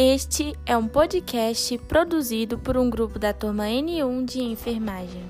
Este é um podcast produzido por um grupo da turma N1 de enfermagem.